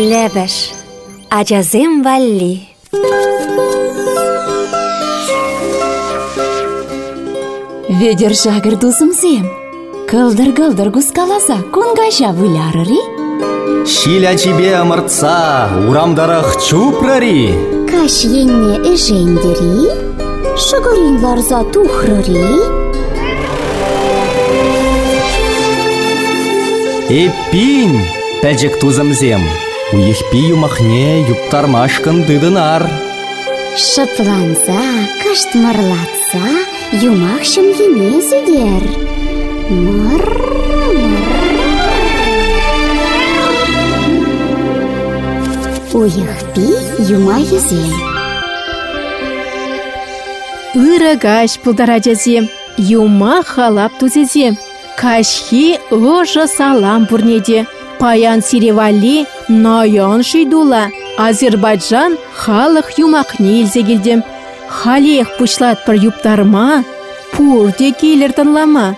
Лебеш. Ачазем валли. Ведер жагыр дузымзем. Кылдыр-кылдыр гускаласа кунгажа вылярыри. Шиля тебе амыртса, урамдарах чупрари. Каш енне эжендери, шыгырин ларза тухрыри, Эппин, пәжік тузымзем. Уехпи юмахне юптармашкын дыдынар. шыпланса, каштмырлатса, юмах шымгене. Мыр, мыр. Уйыхпи юма езем. Ырыгаш пулдаражазем, юма халап тузезем. Кашхи ожа салам бурнеде. Паян сиревали наян шийдула. Азербайджан халық юмақне илзегілдем. Халех пушлат пір юптарма, пурде келер тынлама.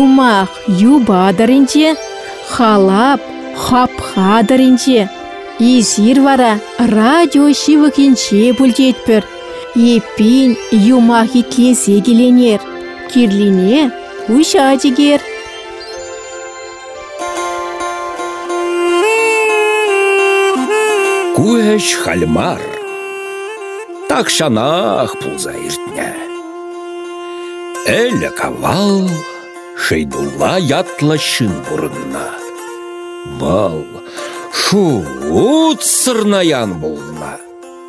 Юмақ юбадырынче, халап хапхадырынче. Изир вара радио шивыкенче бүлдетпір. Еппин юмах итлесе келенер. Кирлине уша дегер. Куэш хальмар. Так шанах пулза иртне. Элі кавал, шейдулла ятла шын бұрынна. Вал, шу сырнаян болна.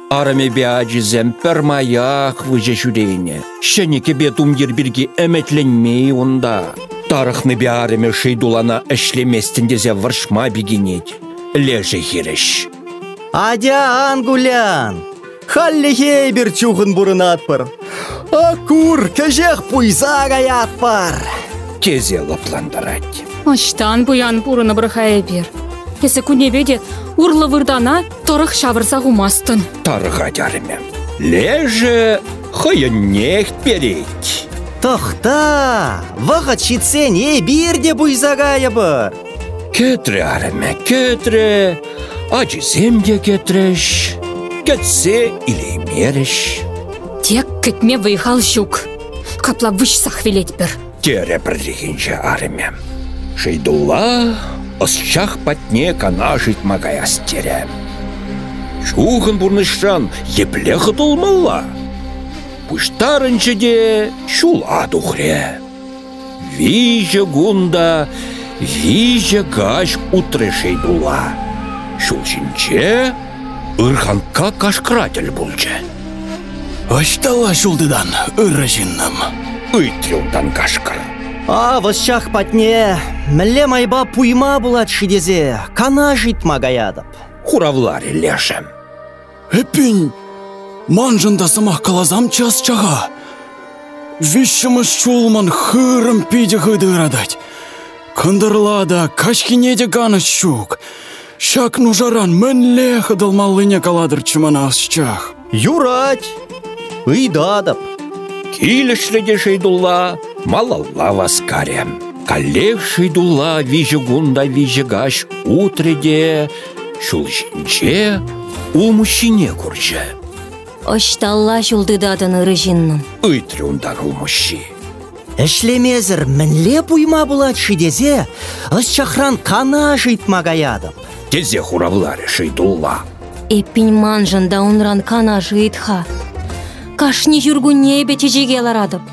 Араме бяжізем пермаях выже жүрейне. Шенеке бет умдер бірге әметленмей онда. Тарықны бәріме шейдулана әшлеместіндезе варшма бігенет. Леже хереш. Адя ангулян. Халлихе бір чухын бұрынатпыр. Акур, кәжех пуйза гаятпар. Тезе лапландарать. Аштан буян пурыны бұрхая бер. Есі күнебеде урлы вырдана тұрық шавырса ғумастын. Тарыға дәріме. Леже хыйыннех переть. Тохта, вақыт шитсен е бірде буйза гаябыр. Кетре арыме, кетре. De кетреш. Кетсе или мереш. Тек кітме вайхал жүк. Капла вышсақ велет бір. Тере бірдегенше арыме. Шейдулла ысчах патне кана житмагай астере. Чухын бұрнышран епле хытылмалла. Пуштарынчы де шула. Виже гунда, виже гаш утре шейдулла. Шулчинче ырханка кашкратель булчы. Аштала шулдыдан ыры. Ыйтрюлдан кашкыр. А, вăсчах патне, мілле майба пуйма булат шидезе, кана житма гаядып. Хуравларе лешем. Эппин, манжында самах калазам час чага. Вишшымыз чулман хырым пиде хыдырадать. Кындырлада кашкинеде ганы щук. Шак нужаран мінле хыдылмаллыне каладыр чымана асчах. Юрать! Ыйдадып. Килешледе шейдулла, малалла васкарем. Шейдулла вижі гунда вижі гаш утреде, шулшинче у мужчине курче. Ошталла жулдыдадын ыры жинным. Ыйтрюндан Эшлемезір мінле пуйма булат шидезе, ыс чахран кана житма гаядып. Тезе хуравларе шейдулла. Эппин манжында унран кана жыйтха. Кашни жүргүнне бете жеге ларадып.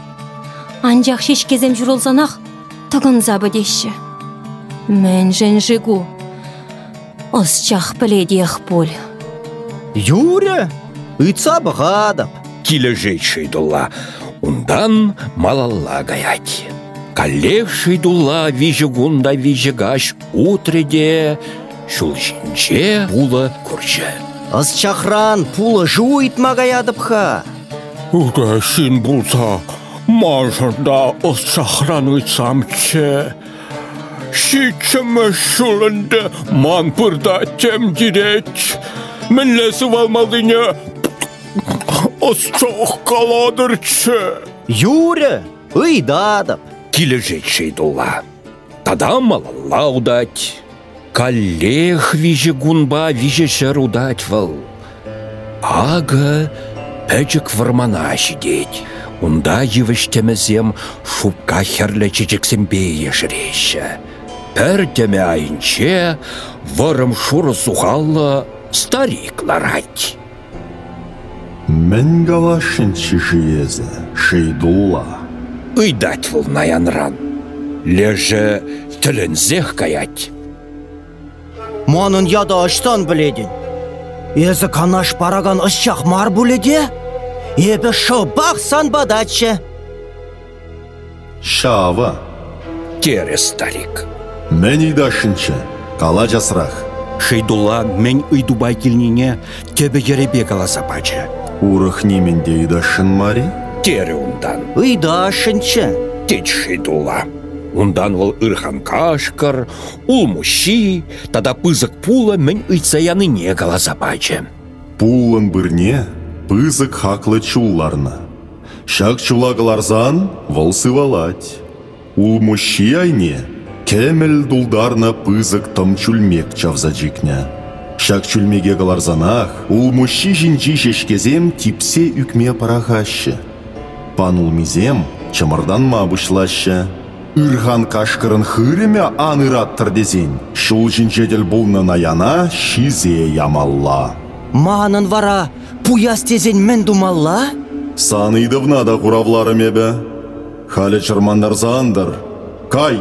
Анжақ шешкезем жүролсанақ, тығын забы деші. Мен жен жигу. Осчах біледех пол. Юря, ыйца бұғадып. Килежет шейдулла, ундан малалла гаять. Калех шейдулла вижі гунда вижі гаш утреде, шулшинче була курче. Ыс чахран пулы жуйтма гаядыпха. Угашин булса, мажында осчахран ыйтсамче. Шичімі шулынды ман пырда тем дирет. Мінлесі валмалыне осчах каладырчы. Юря, ыйдадып. Килежет шейдулла. Тада малалла удать. Каллех виже гунба виже шер удать выл. Ага пәчік вармана шидеть. Унда евіштемізем шупка херлі чечексембе ешірещі. Пәр теме айынче варым шуры сухалла старик ларать. Мен галашын чишиезе, шейдулла. Ыйдать выл наянран. Леже тілінзех каять. Манын яда аштан біледін. Езі канаш параган ышчақ мар бұледе? Ебі шылбақ сан бадачы. Шава, Тере старик. мен идашынчы, кала жасырақ. Шейдулла мен ыйдубай келніне тебе еребе каласа пачы. Урых неменде идашын мари? Тере ундан. Ыйда ашынчы. Тет шейдулла. Ундан ол ырхан кашкар, ул мущи, тада пызык пула мен ыйцаяны не каласа пачы. Пулын бірне, пызык хаклы чулларна. Шак чулагыларзан вол сывалать. Ул мущи айне, кемел дулдарна пызык тым чульмек чавзаджикня. Шак чульмеге галарзанах, ул мущи жинчи шешкезем типсе үкме парахашы. Панул мизем чымырдан мабышлашы. Үрхан кашкырын хыреме аныраттыр дезен. Шул жинчедел булны наяна шизе ямалла. Манын вара пуяс тезен мен думалла? Саныйдывна да құравларым ебе. Халі чырмандар зандыр. Кай,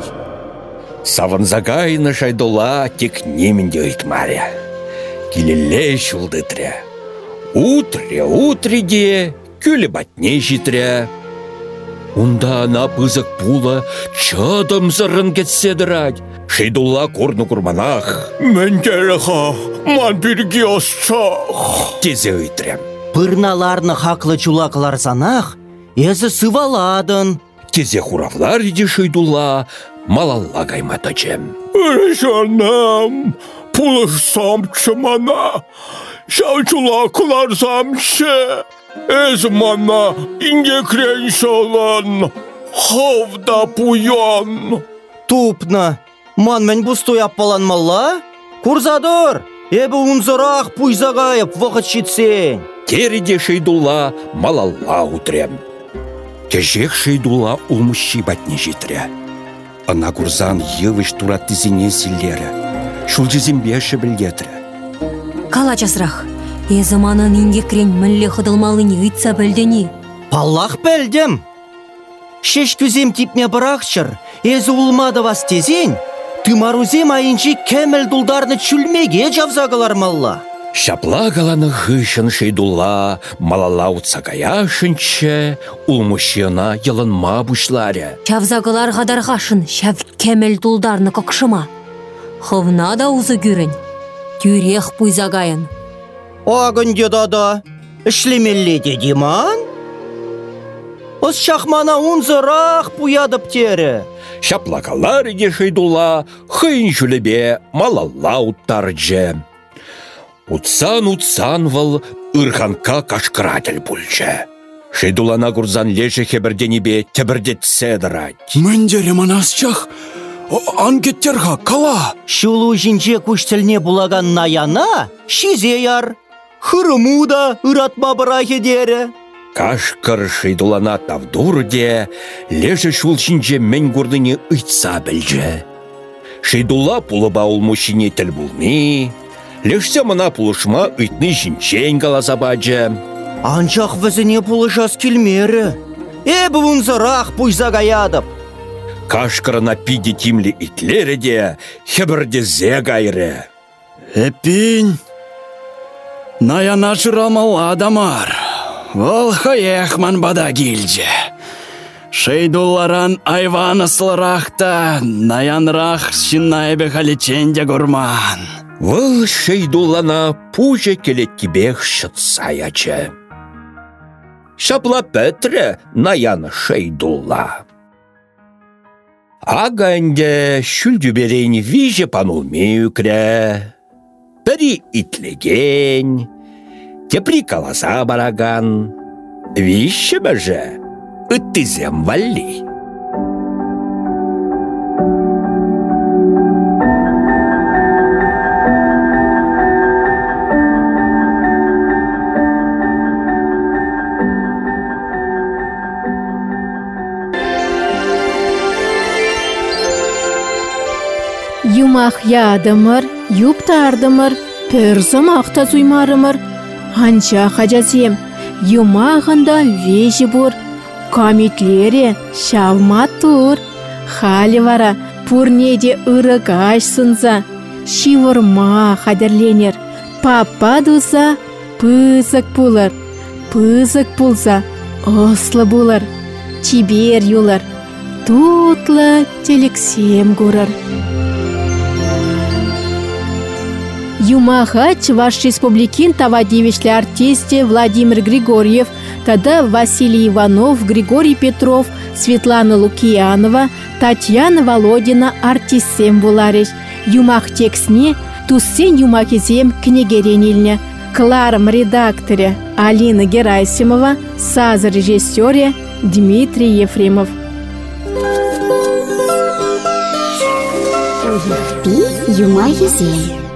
Савынзагайны шайдулла тек неменде ыйтмаря. Килелле шулдытря. Утре, утреде, күлі батне житря. Унда ана пызык пула чадым зырын кетседірать. Шейдулла корны курманах. Мен тереха, ман бірге осчақ. Тезе ыйтрям. Пырналарны хаклы чулакыларсанах, езі сываладын. Тезе хуравлар иде шейдулла, малалла кайматачем. Жанам, чымана, шаучула куларсамшы. Эз мана инге креншалан, ховда пуян. Тупна. Ман мен бустой аппаланмалла? Курзадыр, эбі унзырақ пуйзағайып вақыт шитсен. Тереде шейдулла малалла утрем. Кежек шейдулла улмущи батне житря. Ана курзан йывыш туратты зене силлері. Шулжызембеші білгетрі. Кала жасрақ. Езі манын инге крен мүлле хыдылмалыны ыйтса білдені. Паллах бәлдім. Шеш күзем типме бірақшыр, езі улмады вас тезен, тымарузем айынчы кәміл дулдарны чүлмеге жавзағылармалла. Шапла галаны хышын шейдулла, малалла утсакаяшынче, улмущена йылынма бушларя. Чавзагылар ғадарғашын шәв кәміл дулдарны кықшыма. Хывна да узы күрін. Тюрех пуйзагайын. Агынде дада, ішлемелле деді ман? Os шахмана унзырақ пуядып тері. Шаплакалар иде шейдулла, хыйн жүлебе малалла уттарджы. Утсан утсан выл ырханка кашкыратель пульчы. Шейдулана курзан леше хебірденебе тебірдет седырать. Мендере манасчах, ангеттерға кала. Шулу жинже күштілне булаган наяна, шизе яр. Хырыму да ыратма бырахе дері. Кашкыр шейдулана тавдурде, леше шул шинже мен гурдыне ыйтса білже. Шейдулла пулыба ул мужчине тіл булми, лешсе мына пулышма ыйтны жинчен галаса баджы. Анчақ візіне пулышас келмері. Эбі унзырақ пуйзагаядып. Кашкырына пиде тимлі итлері де, хебірде зе гайры. Эпин, наяна жырамал адамар. Ол хаехман бада гилже. Шейдулларан айван ысылырақта, наянрақ шинайбе халиченде гурман. Выл шейдулана пуже келет кибех шытсаячы. Шапла пәтре наяны шейдулла. Аганде шүлдюберейн виже панулмею крә. Пәрі итлеген, тепри каласа бараган. Вище бәжі, ыттызем валли. Юмах ядымыр, юптардымыр, пөрсымақ та зуймарымыр. Анча хажазем, юмағында вежі бұр, комитлере шавма тур. Халі вара, пурнеде ырыгаш сынза, шивырма хадерленер. Папа дуза, пызык пулыр, пызык пулса, ослы булыр, чибер юлыр, тутлы телексем гурыр. Юмаха Чуваш Республикин тавадивишлі артисте Владимир Григорьев, тада Василий Иванов, Григорий Петров, Светлана Лукиянова, Татьяна Володина артистсем буларыш. Юмах текстне туссен юмахизем книгеренильне. Кларм редакторе Алина Герасимова, саз режиссере Дмитрий Ефремов. Пи юма юзем.